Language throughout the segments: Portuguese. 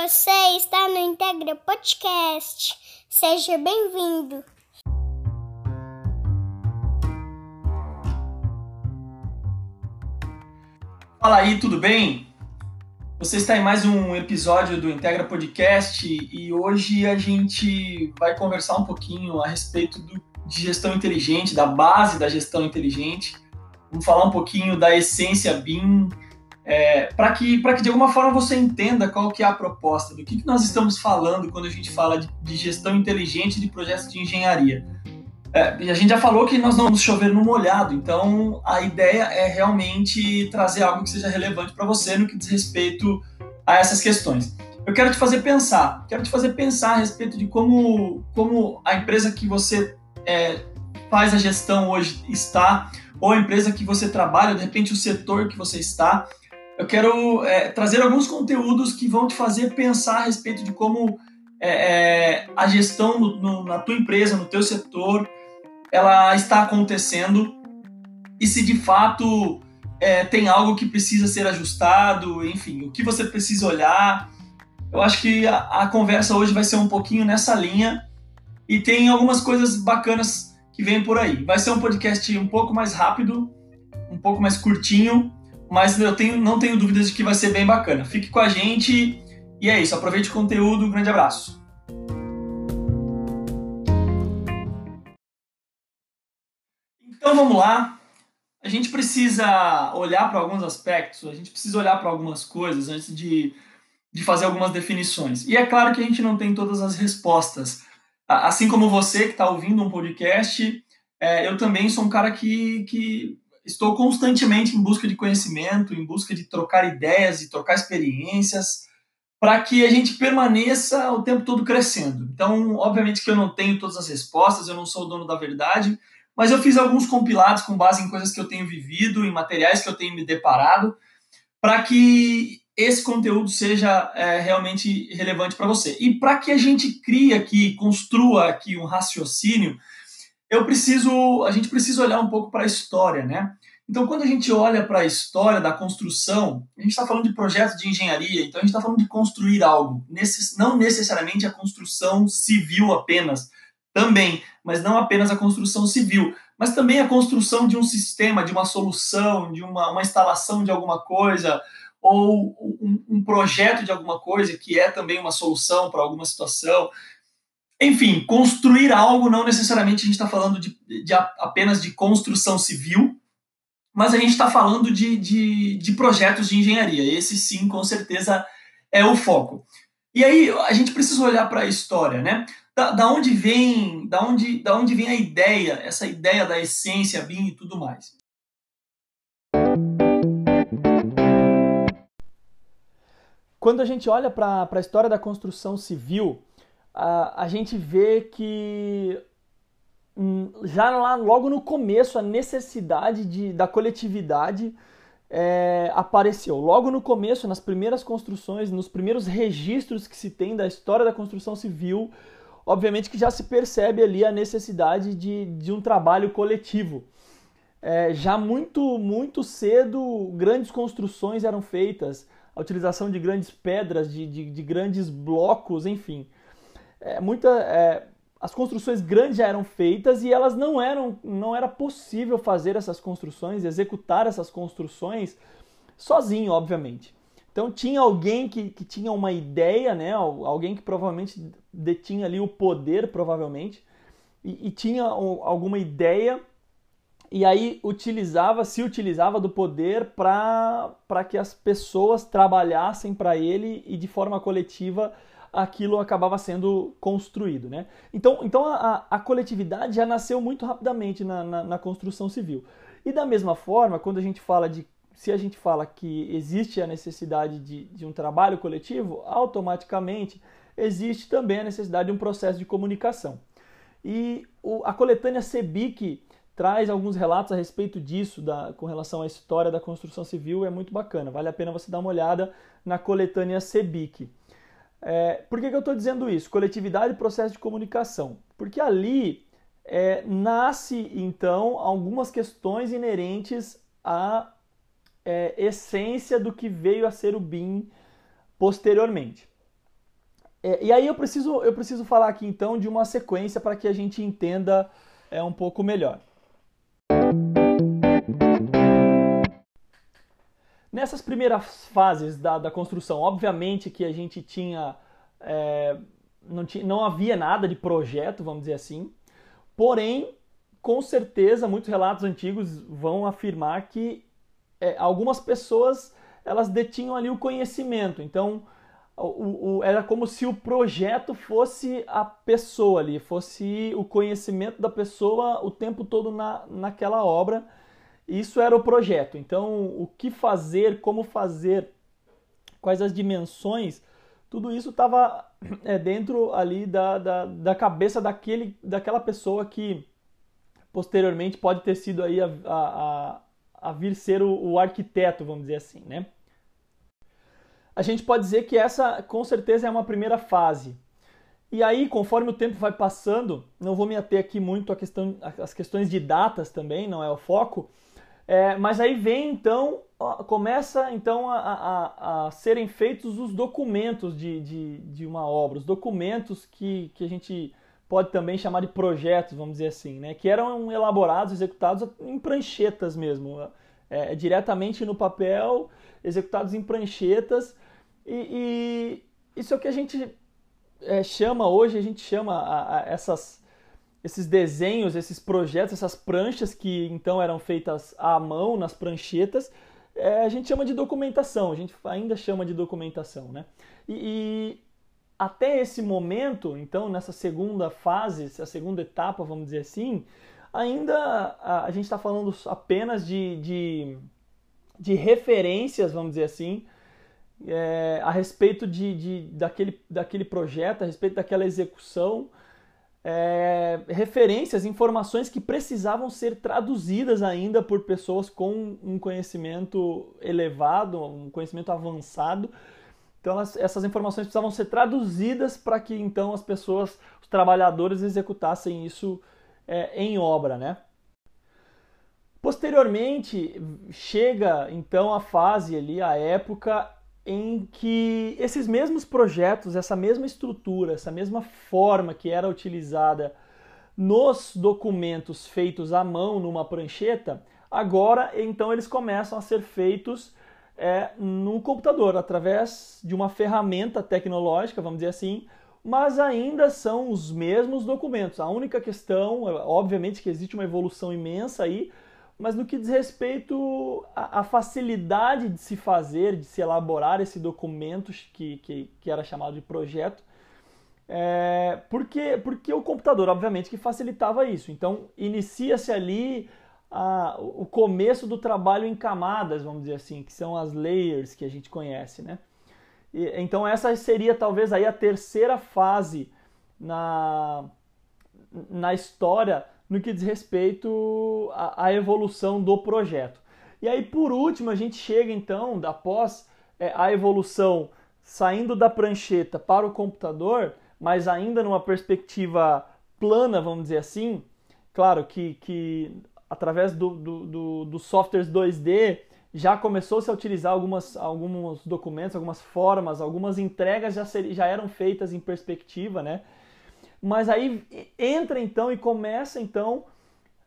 Você está no Integra Podcast. Seja bem-vindo. Fala aí, tudo bem? Você está em mais um episódio do Integra Podcast e hoje a gente vai conversar um pouquinho a respeito do, de gestão inteligente, da base da gestão inteligente. Vamos falar um pouquinho da essência BIM, é, para que, que de alguma forma você entenda qual que é a proposta, do que, que nós estamos falando quando a gente fala de, de gestão inteligente de projetos de engenharia. É, a gente já falou que nós não vamos chover no molhado, então a ideia é realmente trazer algo que seja relevante para você no que diz respeito a essas questões. Eu quero te fazer pensar, quero te fazer pensar a respeito de como, como a empresa que você é, faz a gestão hoje está, ou a empresa que você trabalha, de repente o setor que você está, eu quero é, trazer alguns conteúdos que vão te fazer pensar a respeito de como é, é, a gestão no, no, na tua empresa, no teu setor, ela está acontecendo e se de fato é, tem algo que precisa ser ajustado, enfim, o que você precisa olhar. Eu acho que a, a conversa hoje vai ser um pouquinho nessa linha e tem algumas coisas bacanas que vêm por aí. Vai ser um podcast um pouco mais rápido, um pouco mais curtinho, mas eu tenho, não tenho dúvidas de que vai ser bem bacana. Fique com a gente e é isso. Aproveite o conteúdo. Um grande abraço. Então vamos lá. A gente precisa olhar para alguns aspectos, a gente precisa olhar para algumas coisas antes de, de fazer algumas definições. E é claro que a gente não tem todas as respostas. Assim como você que está ouvindo um podcast, é, eu também sou um cara que, que estou constantemente em busca de conhecimento, em busca de trocar ideias, de trocar experiências, para que a gente permaneça o tempo todo crescendo. Então, obviamente que eu não tenho todas as respostas, eu não sou o dono da verdade, mas eu fiz alguns compilados com base em coisas que eu tenho vivido, em materiais que eu tenho me deparado, para que esse conteúdo seja é, realmente relevante para você. E para que a gente crie aqui, construa aqui um raciocínio, eu preciso, a gente precisa olhar um pouco para a história, né? Então, quando a gente olha para a história da construção, a gente está falando de projetos de engenharia, então a gente está falando de construir algo, não necessariamente a construção civil apenas, também, mas não apenas a construção civil, mas também a construção de um sistema, de uma solução, de uma, uma instalação de alguma coisa, ou um, um projeto de alguma coisa que é também uma solução para alguma situação. Enfim, construir algo não necessariamente a gente está falando de, de, apenas de construção civil, mas a gente está falando de, de, de, projetos de engenharia. Esse sim, com certeza, é o foco. E aí a gente precisa olhar para a história, né? Da, da, onde vem, da onde, da onde vem a ideia, essa ideia da essência, BIM e tudo mais. Quando a gente olha para a história da construção civil, a, a gente vê que já lá logo no começo a necessidade de, da coletividade é, apareceu. Logo no começo, nas primeiras construções, nos primeiros registros que se tem da história da construção civil, obviamente que já se percebe ali a necessidade de, de um trabalho coletivo. É, já muito, muito cedo, grandes construções eram feitas, a utilização de grandes pedras, de, de, de grandes blocos, enfim é, muita, é, as construções grandes já eram feitas e elas não eram, não era possível fazer essas construções, executar essas construções sozinho, obviamente. Então tinha alguém que, que tinha uma ideia, né? Alguém que provavelmente detinha ali o poder, provavelmente, e, e tinha alguma ideia e aí utilizava, se utilizava do poder para que as pessoas trabalhassem para ele e de forma coletiva aquilo acabava sendo construído. Né? Então, então a, a coletividade já nasceu muito rapidamente na, na, na, construção civil. E da mesma forma, quando a gente fala de. Se a gente fala que existe a necessidade de, de um trabalho coletivo, automaticamente existe também a necessidade de um processo de comunicação. E o, a coletânea CEBIC traz alguns relatos a respeito disso, da, com relação à história da construção civil, é muito bacana. Vale a pena você dar uma olhada na coletânea CEBIC. É, por que, que eu estou dizendo isso? Coletividade e processo de comunicação. Porque ali é, nasce, então, algumas questões inerentes à é, essência do que veio a ser o BIM posteriormente. É, e aí eu preciso, eu preciso falar aqui então de uma sequência para que a gente entenda é, um pouco melhor. Nessas primeiras fases da, da construção, obviamente que a gente tinha, é, não tinha. Não havia nada de projeto, vamos dizer assim. Porém, com certeza, muitos relatos antigos vão afirmar que é, algumas pessoas elas detinham ali o conhecimento. Então, o, o, era como se o projeto fosse a pessoa ali, fosse o conhecimento da pessoa o tempo todo na, naquela obra. Isso era o projeto. Então, o que fazer, como fazer, quais as dimensões, tudo isso estava é, dentro ali da, da, da, cabeça daquele, daquela pessoa que posteriormente pode ter sido aí a, a, a vir ser o, o arquiteto, vamos dizer assim, né? a gente pode dizer que essa com certeza é uma primeira fase. E aí, conforme o tempo vai passando, não vou me ater aqui muito questão, às questões de datas também, não é o foco, é, mas aí vem então, começa então a, a, a, serem feitos os documentos de, de, de, uma obra, os documentos que, que a gente pode também chamar de projetos, vamos dizer assim, né? que eram elaborados, executados em pranchetas mesmo, é, diretamente no papel, executados em pranchetas, e, e isso é o que a gente é, chama hoje, a gente chama a, a essas, esses desenhos, esses projetos, essas pranchas que então eram feitas à mão nas pranchetas, é, a gente chama de documentação, a gente ainda chama de documentação, né? E, e, até esse momento, então, nessa segunda fase, essa segunda etapa, vamos dizer assim, ainda a, a gente está falando apenas de, de, de referências, vamos dizer assim, é, a respeito de, de, daquele, daquele projeto, a respeito daquela execução, é, referências, informações que precisavam ser traduzidas ainda por pessoas com um conhecimento elevado, um conhecimento avançado. Então elas, essas informações precisavam ser traduzidas para que então as pessoas, os trabalhadores executassem isso é, em obra, né? Posteriormente chega então a fase ali, a época em que esses mesmos projetos, essa mesma estrutura, essa mesma forma que era utilizada nos documentos feitos à mão numa prancheta, agora então eles começam a ser feitos é, no computador, através de uma ferramenta tecnológica, vamos dizer assim, mas ainda são os mesmos documentos. A única questão, obviamente que existe uma evolução imensa aí, mas no que diz respeito à, facilidade de se fazer, de se elaborar esse documento que, que, que era chamado de projeto, é, porque, porque o computador, obviamente, que facilitava isso. Então, inicia-se ali a, o começo do trabalho em camadas, vamos dizer assim, que são as layers que a gente conhece, né? E, então, essa seria talvez aí a terceira fase na, na história no que diz respeito à, evolução do projeto. E aí, por último, a gente chega então, após é, a evolução saindo da prancheta para o computador, mas ainda numa perspectiva plana, vamos dizer assim, claro que, que através do, do, do, do softwares 2D já começou-se a utilizar algumas, alguns documentos, algumas formas, algumas entregas já, ser, já eram feitas em perspectiva, né? Mas aí entra então e começa então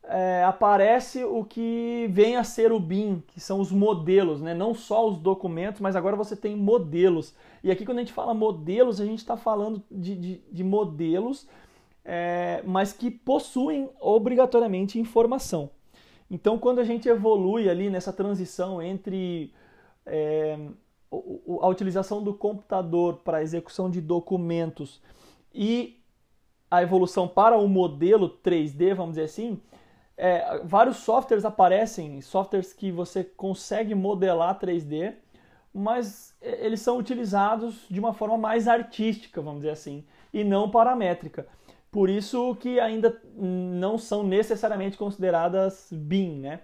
é, aparece o que vem a ser o BIM, que são os modelos, né? não só os documentos, mas agora você tem modelos. E aqui, quando a gente fala modelos, a gente está falando de, de, de modelos, é, mas que possuem obrigatoriamente informação. Então, quando a gente evolui ali nessa transição entre é, a utilização do computador para execução de documentos e a evolução para o modelo 3D, vamos dizer assim, é, vários softwares aparecem, softwares que você consegue modelar 3D, mas eles são utilizados de uma forma mais artística, vamos dizer assim, e não paramétrica. Por isso que ainda não são necessariamente consideradas BIM, né?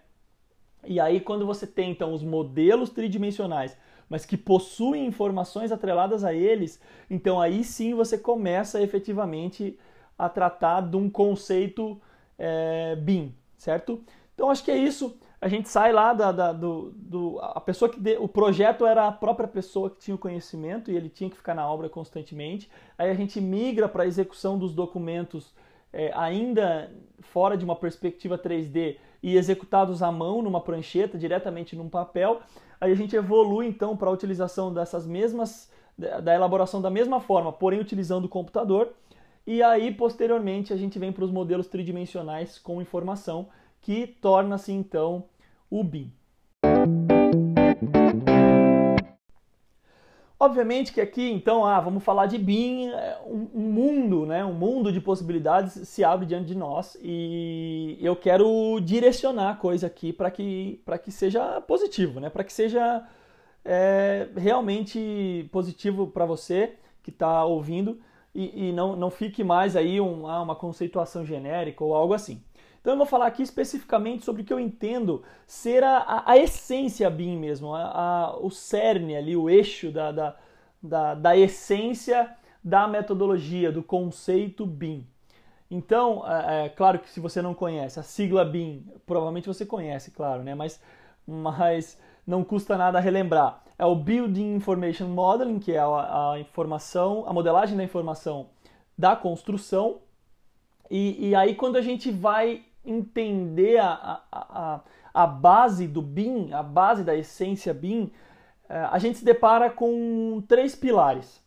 E aí quando você tem então os modelos tridimensionais, mas que possuem informações atreladas a eles, então aí sim você começa efetivamente a tratar de um conceito é, BIM, certo? Então acho que é isso. a gente sai lá da, da do, do, a pessoa que de, o projeto era a própria pessoa que tinha o conhecimento e ele tinha que ficar na obra constantemente. Aí a gente migra para a execução dos documentos é, ainda fora de uma perspectiva 3D e executados à mão numa prancheta diretamente num papel. Aí a gente evolui então para a utilização dessas mesmas da elaboração da mesma forma, porém utilizando o computador. E aí posteriormente a gente vem para os modelos tridimensionais com informação que torna-se então o BIM. Obviamente que aqui, então, ah, vamos falar de BIM, é, um, mundo, né, um mundo de possibilidades se abre diante de nós e eu quero direcionar a coisa aqui para que, que seja positivo, né, para que seja é, realmente positivo para você que está ouvindo e, e, não, não fique mais aí um, ah, uma conceituação genérica ou algo assim. Então eu vou falar aqui especificamente sobre o que eu entendo ser a, a, a essência BIM mesmo, a, o cerne ali, o eixo da, da, da, da essência da metodologia, do conceito BIM. Então, é, é, claro que se você não conhece a sigla BIM, provavelmente você conhece, claro, né? Mas, mas não custa nada relembrar. É o Building Information Modeling, que é a, a informação, a modelagem da informação da construção. E, e aí quando a gente vai entender a, a, a, base do BIM, a base da essência BIM, é, a gente se depara com três pilares.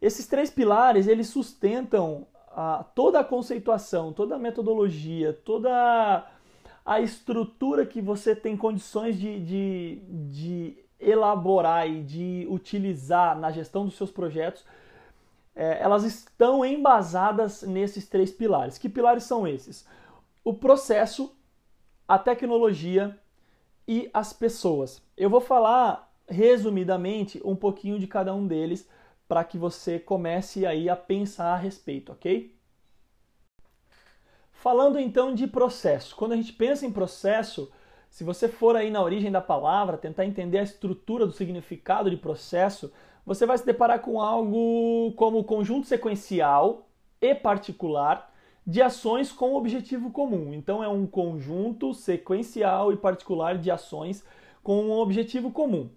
Esses três pilares eles sustentam a, toda a conceituação, toda a metodologia, toda a estrutura que você tem condições de, de, de elaborar e de utilizar na gestão dos seus projetos, é, elas estão embasadas nesses três pilares. Que pilares são esses? o processo, a tecnologia e as pessoas. Eu vou falar resumidamente um pouquinho de cada um deles para que você comece aí a pensar a respeito, ok? Falando então de processo. Quando a gente pensa em processo, se você for aí na origem da palavra, tentar entender a estrutura do significado de processo, você vai se deparar com algo como conjunto sequencial e particular de ações com objetivo comum. Então é um conjunto sequencial e particular de ações com um objetivo comum.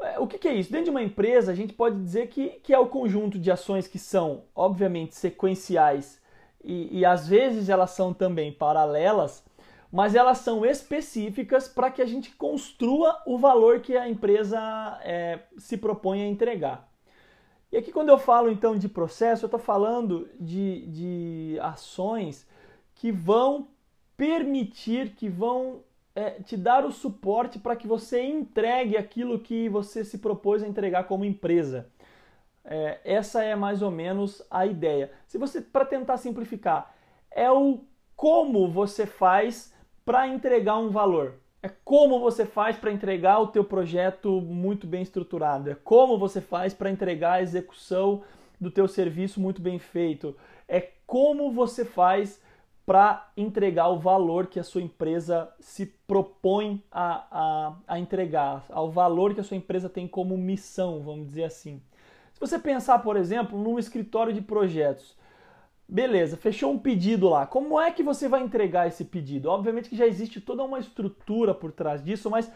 É, o que, é isso? Dentro de uma empresa, a gente pode dizer que, que é o conjunto de ações que são, obviamente, sequenciais e, e às vezes elas são também paralelas, mas elas são específicas para que a gente construa o valor que a empresa é, se propõe a entregar. E aqui, quando eu falo então de processo, eu estou falando de, de ações que vão permitir, que vão é, te dar o suporte para que você entregue aquilo que você se propôs a entregar como empresa. É, essa é mais ou menos a ideia. Se você, para tentar simplificar, é o como você faz para entregar um valor. É como você faz para entregar o teu projeto muito bem estruturado. É como você faz para entregar a execução do teu serviço muito bem feito. É como você faz para entregar o valor que a sua empresa se propõe a, a, a entregar, ao valor que a sua empresa tem como missão, vamos dizer assim. Se você pensar, por exemplo, num escritório de projetos, Beleza, fechou um pedido lá. Como é que você vai entregar esse pedido? Obviamente que já existe toda uma estrutura por trás disso, mas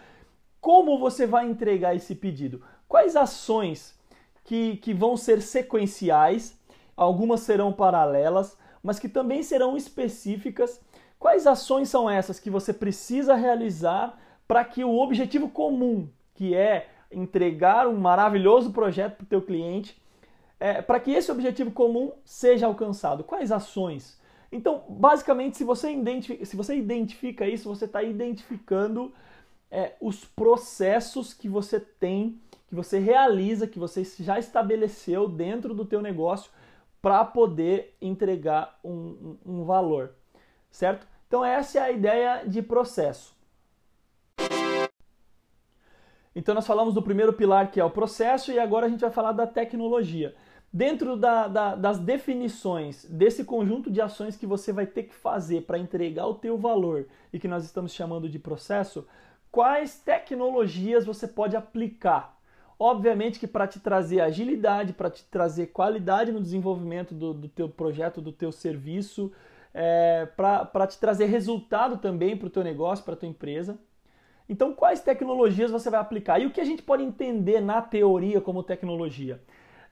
como você vai entregar esse pedido? Quais ações que, que vão ser sequenciais, algumas serão paralelas, mas que também serão específicas? Quais ações são essas que você precisa realizar para que o objetivo comum, que é entregar um maravilhoso projeto para o teu cliente, é, para que esse objetivo comum seja alcançado? Quais ações? Então, basicamente, se você identifica, se você identifica isso, você está identificando é, os processos que você tem, que você realiza, que você já estabeleceu dentro do teu negócio para poder entregar um, um, um valor, certo? Então essa é a ideia de processo. Então nós falamos do primeiro pilar que é o processo e agora a gente vai falar da tecnologia. Dentro da, da, das definições desse conjunto de ações que você vai ter que fazer para entregar o teu valor e que nós estamos chamando de processo, quais tecnologias você pode aplicar? Obviamente que para te trazer agilidade, para te trazer qualidade no desenvolvimento do, do teu projeto, do teu serviço, é, para te trazer resultado também para o teu negócio, para a tua empresa. Então, quais tecnologias você vai aplicar? E o que a gente pode entender na teoria como tecnologia?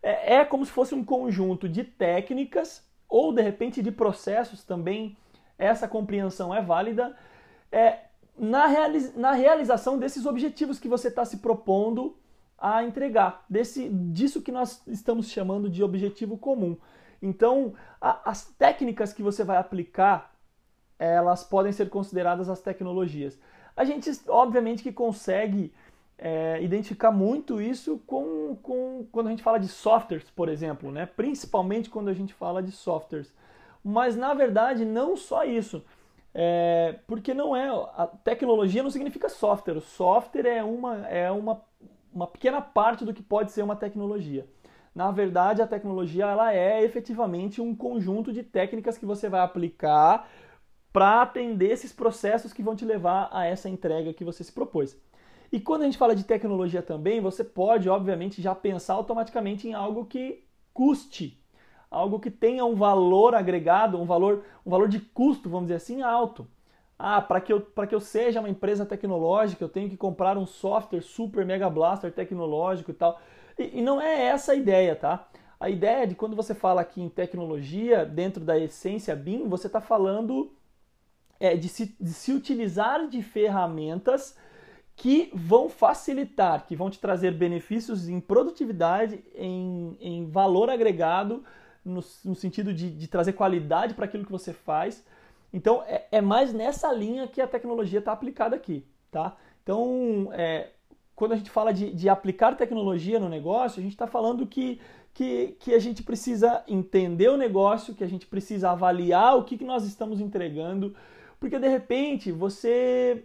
É, é como se fosse um conjunto de técnicas ou, de repente, de processos também. Essa compreensão é válida. É, na, realiz na realização desses objetivos que você está se propondo a entregar, desse, disso que nós estamos chamando de objetivo comum. Então, a, as técnicas que você vai aplicar, elas podem ser consideradas as tecnologias. A gente, obviamente, que consegue é, identificar muito isso com, com, quando a gente fala de softwares, por exemplo, né? principalmente quando a gente fala de softwares. Mas, na verdade, não só isso. É, porque não é. A tecnologia não significa software. O software é uma, é uma, uma pequena parte do que pode ser uma tecnologia. Na verdade, a tecnologia ela é efetivamente um conjunto de técnicas que você vai aplicar para atender esses processos que vão te levar a essa entrega que você se propôs. E quando a gente fala de tecnologia também, você pode, obviamente, já pensar automaticamente em algo que custe, algo que tenha um valor agregado, um valor, um valor de custo, vamos dizer assim, alto. Ah, para que, eu, que eu seja uma empresa tecnológica, eu tenho que comprar um software super mega blaster tecnológico e tal. E, e não é essa a ideia, tá? A ideia de quando você fala aqui em tecnologia, dentro da essência BIM, você está falando é, de, se, de se utilizar de ferramentas que vão facilitar, que vão te trazer benefícios em produtividade, em, em valor agregado, no, no sentido de, de, trazer qualidade para aquilo que você faz. Então, é, é, mais nessa linha que a tecnologia está aplicada aqui, tá? Então, é, quando a gente fala de, de, aplicar tecnologia no negócio, a gente está falando que, que, que a gente precisa entender o negócio, que a gente precisa avaliar o que, que nós estamos entregando, porque de repente você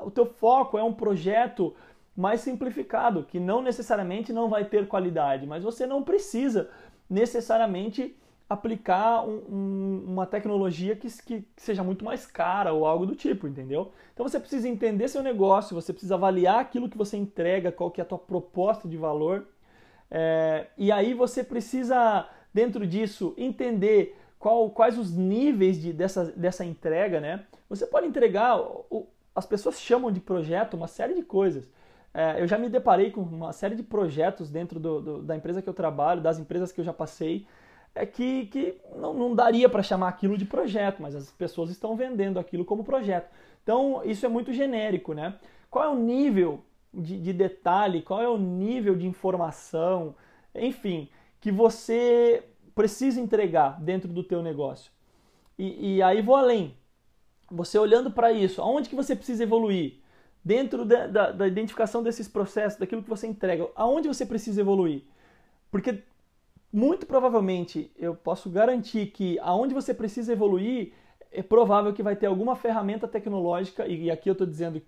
o teu foco é um projeto mais simplificado, que não necessariamente não vai ter qualidade, mas você não precisa necessariamente aplicar um, um, uma tecnologia que, que, seja muito mais cara ou algo do tipo, entendeu? Então você precisa entender seu negócio, você precisa avaliar aquilo que você entrega, qual que é a tua proposta de valor, é, e aí você precisa, dentro disso, entender qual, quais os níveis de, dessa, dessa entrega, né? Você pode entregar, as pessoas chamam de projeto uma série de coisas. É, eu já me deparei com uma série de projetos dentro do, do, da empresa que eu trabalho, das empresas que eu já passei, é que, que não, não daria para chamar aquilo de projeto, mas as pessoas estão vendendo aquilo como projeto. Então, isso é muito genérico, né? Qual é o nível de, de detalhe, qual é o nível de informação, enfim, que você precisa entregar dentro do teu negócio. E, e aí vou além. Você olhando para isso, aonde que você precisa evoluir? Dentro da, da, da, identificação desses processos, daquilo que você entrega, aonde você precisa evoluir? Porque muito provavelmente eu posso garantir que aonde você precisa evoluir é provável que vai ter alguma ferramenta tecnológica, e aqui eu estou dizendo,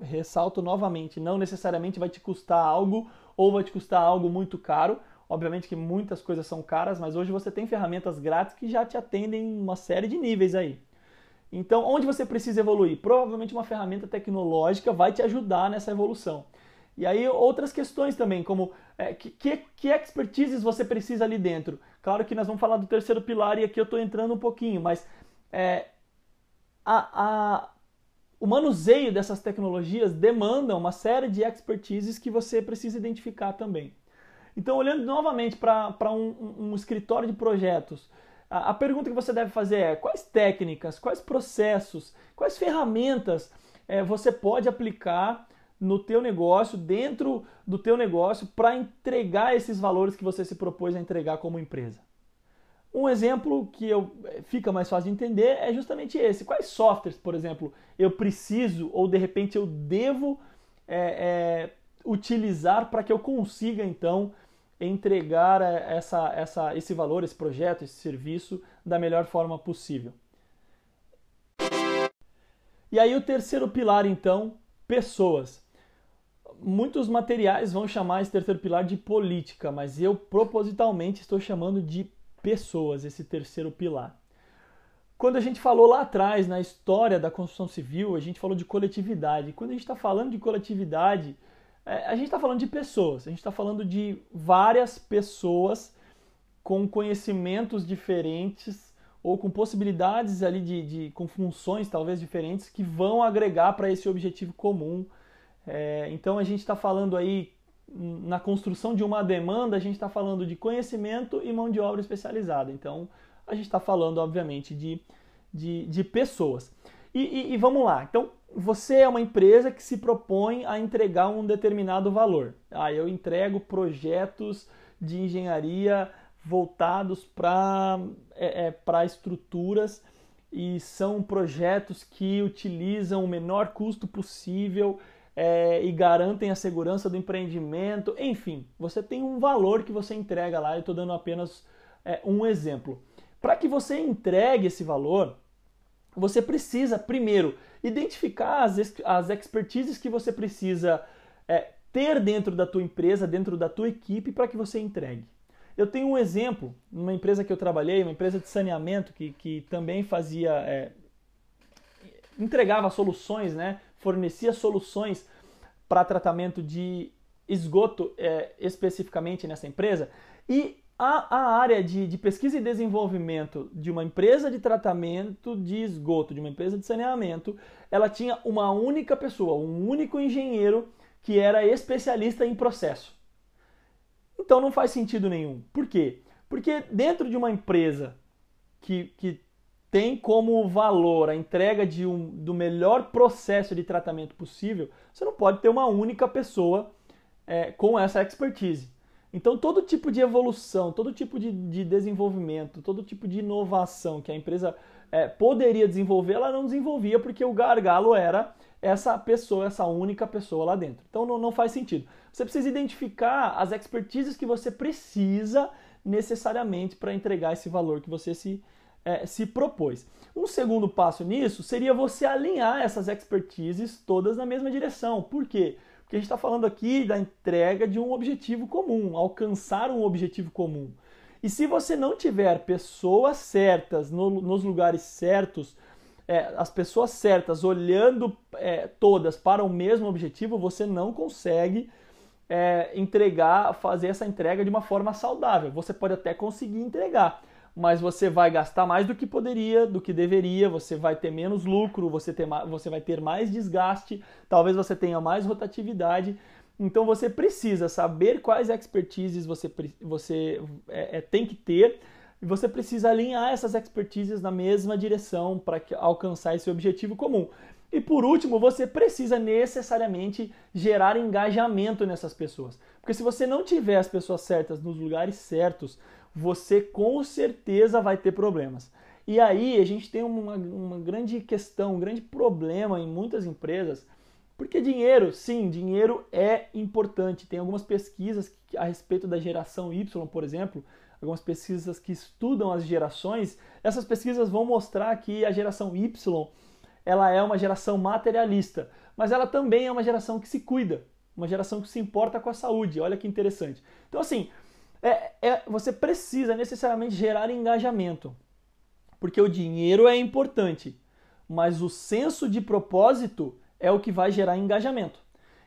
ressalto novamente, não necessariamente vai te custar algo ou vai te custar algo muito caro, Obviamente que muitas coisas são caras, mas hoje você tem ferramentas grátis que já te atendem em uma série de níveis aí. Então, onde você precisa evoluir? Provavelmente uma ferramenta tecnológica vai te ajudar nessa evolução. E aí outras questões também, como é, que, que expertises você precisa ali dentro? Claro que nós vamos falar do terceiro pilar e aqui eu estou entrando um pouquinho, mas é, a, a, o manuseio dessas tecnologias demanda uma série de expertises que você precisa identificar também. Então, olhando novamente para um, um, escritório de projetos, a, pergunta que você deve fazer é quais técnicas, quais processos, quais ferramentas é, você pode aplicar no teu negócio, dentro do teu negócio, para entregar esses valores que você se propôs a entregar como empresa. Um exemplo que eu, é, fica mais fácil de entender é justamente esse. Quais softwares, por exemplo, eu preciso ou de repente eu devo é, é, utilizar para que eu consiga então entregar eh, essa, essa, esse valor, esse projeto, esse serviço da melhor forma possível. E aí o terceiro pilar então, pessoas. Muitos materiais vão chamar esse terceiro pilar de política, mas eu propositalmente estou chamando de pessoas, esse terceiro pilar. Quando a gente falou lá atrás, na história da construção civil, a gente falou de coletividade. Quando a gente está falando de coletividade, a gente está falando de pessoas, a gente está falando de várias pessoas com conhecimentos diferentes ou com possibilidades ali de, de com funções talvez diferentes que vão agregar para esse objetivo comum É, então a gente está falando aí na construção de uma demanda, a gente está falando de conhecimento e mão de obra especializada. Então a gente está falando, obviamente, de, de, de pessoas. E, e, e, vamos lá. Então você é uma empresa que se propõe a entregar um determinado valor. Ah, eu entrego projetos de engenharia voltados para é, é, estruturas e são projetos que utilizam o menor custo possível é, e garantem a segurança do empreendimento. Enfim, você tem um valor que você entrega lá. Eu estou dando apenas é, um exemplo. Para que você entregue esse valor, você precisa primeiro identificar as, as expertises que você precisa é, ter dentro da tua empresa, dentro da tua equipe, para que você entregue. Eu tenho um exemplo, numa empresa que eu trabalhei, uma empresa de saneamento que, que também fazia, é, entregava soluções, né, fornecia soluções para tratamento de esgoto é, especificamente nessa empresa. E a, a área de, de, pesquisa e desenvolvimento de uma empresa de tratamento de esgoto, de uma empresa de saneamento, ela tinha uma única pessoa, um único engenheiro que era especialista em processo. Então não faz sentido nenhum. Por quê? Porque dentro de uma empresa que, que tem como valor a entrega de um, do melhor processo de tratamento possível, você não pode ter uma única pessoa é, com essa expertise. Então, todo tipo de evolução, todo tipo de, de desenvolvimento, todo tipo de inovação que a empresa é, poderia desenvolver, ela não desenvolvia porque o gargalo era essa pessoa, essa única pessoa lá dentro. Então, não, não faz sentido. Você precisa identificar as expertises que você precisa necessariamente para entregar esse valor que você se, é, se propôs. Um segundo passo nisso seria você alinhar essas expertises todas na mesma direção. Por quê? Porque a gente está falando aqui da entrega de um objetivo comum, alcançar um objetivo comum. E se você não tiver pessoas certas no, nos lugares certos, é, as pessoas certas olhando é, todas para o mesmo objetivo, você não consegue é, entregar, fazer essa entrega de uma forma saudável. Você pode até conseguir entregar, mas você vai gastar mais do que poderia, do que deveria, você vai ter menos lucro, você, ter, você vai ter mais desgaste, talvez você tenha mais rotatividade. Então você precisa saber quais expertises você, você é, é, tem que ter e você precisa alinhar essas expertises na mesma direção para alcançar esse objetivo comum. E por último, você precisa necessariamente gerar engajamento nessas pessoas. Porque se você não tiver as pessoas certas nos lugares certos, você com certeza vai ter problemas. E aí a gente tem uma, uma grande questão, um grande problema em muitas empresas, porque dinheiro, sim, dinheiro é importante. Tem algumas pesquisas a respeito da geração Y, por exemplo, algumas pesquisas que estudam as gerações. Essas pesquisas vão mostrar que a geração Y ela é uma geração materialista, mas ela também é uma geração que se cuida, uma geração que se importa com a saúde. Olha que interessante. Então, assim, é, é, você precisa necessariamente gerar engajamento, porque o dinheiro é importante, mas o senso de propósito é o que vai gerar engajamento.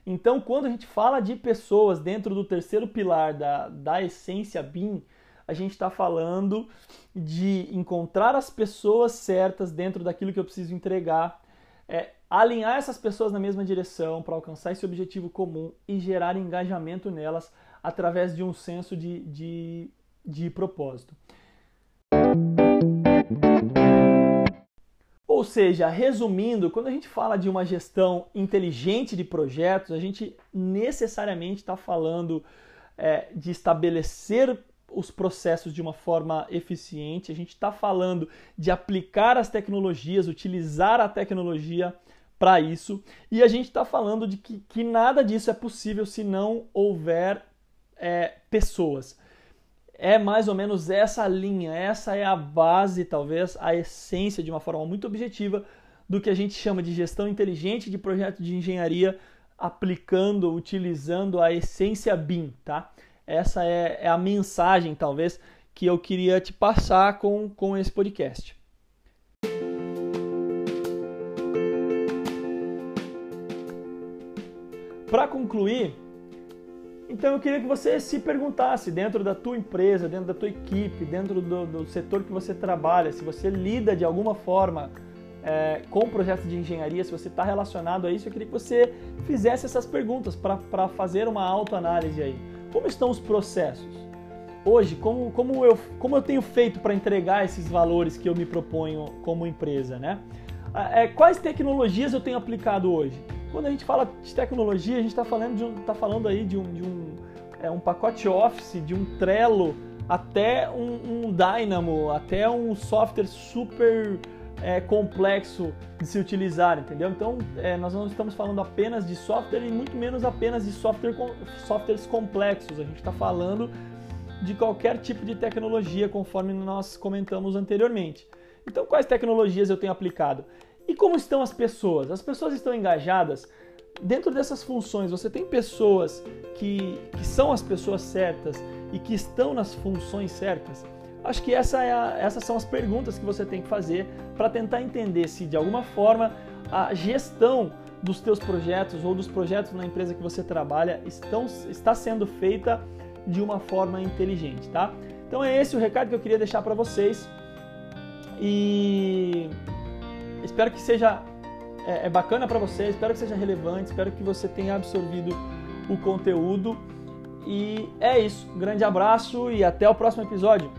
Então, quando a gente fala de pessoas dentro do terceiro pilar da, da essência BIM, a gente está falando de encontrar as pessoas certas dentro daquilo que eu preciso entregar, é, alinhar essas pessoas na mesma direção para alcançar esse objetivo comum e gerar engajamento nelas através de um senso de, de, de propósito. Ou seja, resumindo, quando a gente fala de uma gestão inteligente de projetos, a gente necessariamente está falando é, de estabelecer os processos de uma forma eficiente, a gente está falando de aplicar as tecnologias, utilizar a tecnologia para isso, e a gente está falando de que, que, nada disso é possível se não houver é, pessoas. É mais ou menos essa linha, essa é a base, talvez, a essência de uma forma muito objetiva do que a gente chama de gestão inteligente de projeto de engenharia, aplicando, utilizando a essência BIM, tá? essa é, é a mensagem, talvez, que eu queria te passar com, com esse podcast. Para concluir, então eu queria que você se perguntasse dentro da tua empresa, dentro da tua equipe, dentro do, do setor que você trabalha, se você lida de alguma forma é, com projetos de engenharia, se você está relacionado a isso, eu queria que você fizesse essas perguntas para fazer uma autoanálise aí. Como estão os processos? Hoje, como, como, eu, como eu tenho feito para entregar esses valores que eu me proponho como empresa, né? É, quais tecnologias eu tenho aplicado hoje? Quando a gente fala de tecnologia, a gente está falando, de um, tá falando aí de um, de um, é, um pacote Office, de um Trello, até um, um Dynamo, até um software super é, complexo de se utilizar, entendeu? Então, é, nós não estamos falando apenas de software e muito menos apenas de software, softwares complexos. A gente está falando de qualquer tipo de tecnologia, conforme nós comentamos anteriormente. Então, quais tecnologias eu tenho aplicado? E como estão as pessoas? As pessoas estão engajadas? Dentro dessas funções, você tem pessoas que, que são as pessoas certas e que estão nas funções certas? Acho que essa é a, essas são as perguntas que você tem que fazer para tentar entender se de alguma forma a gestão dos teus projetos ou dos projetos na empresa que você trabalha estão, está sendo feita de uma forma inteligente, tá? Então é esse o recado que eu queria deixar para vocês e espero que seja é, é bacana para você, espero que seja relevante, espero que você tenha absorvido o conteúdo e é isso. Grande abraço e até o próximo episódio.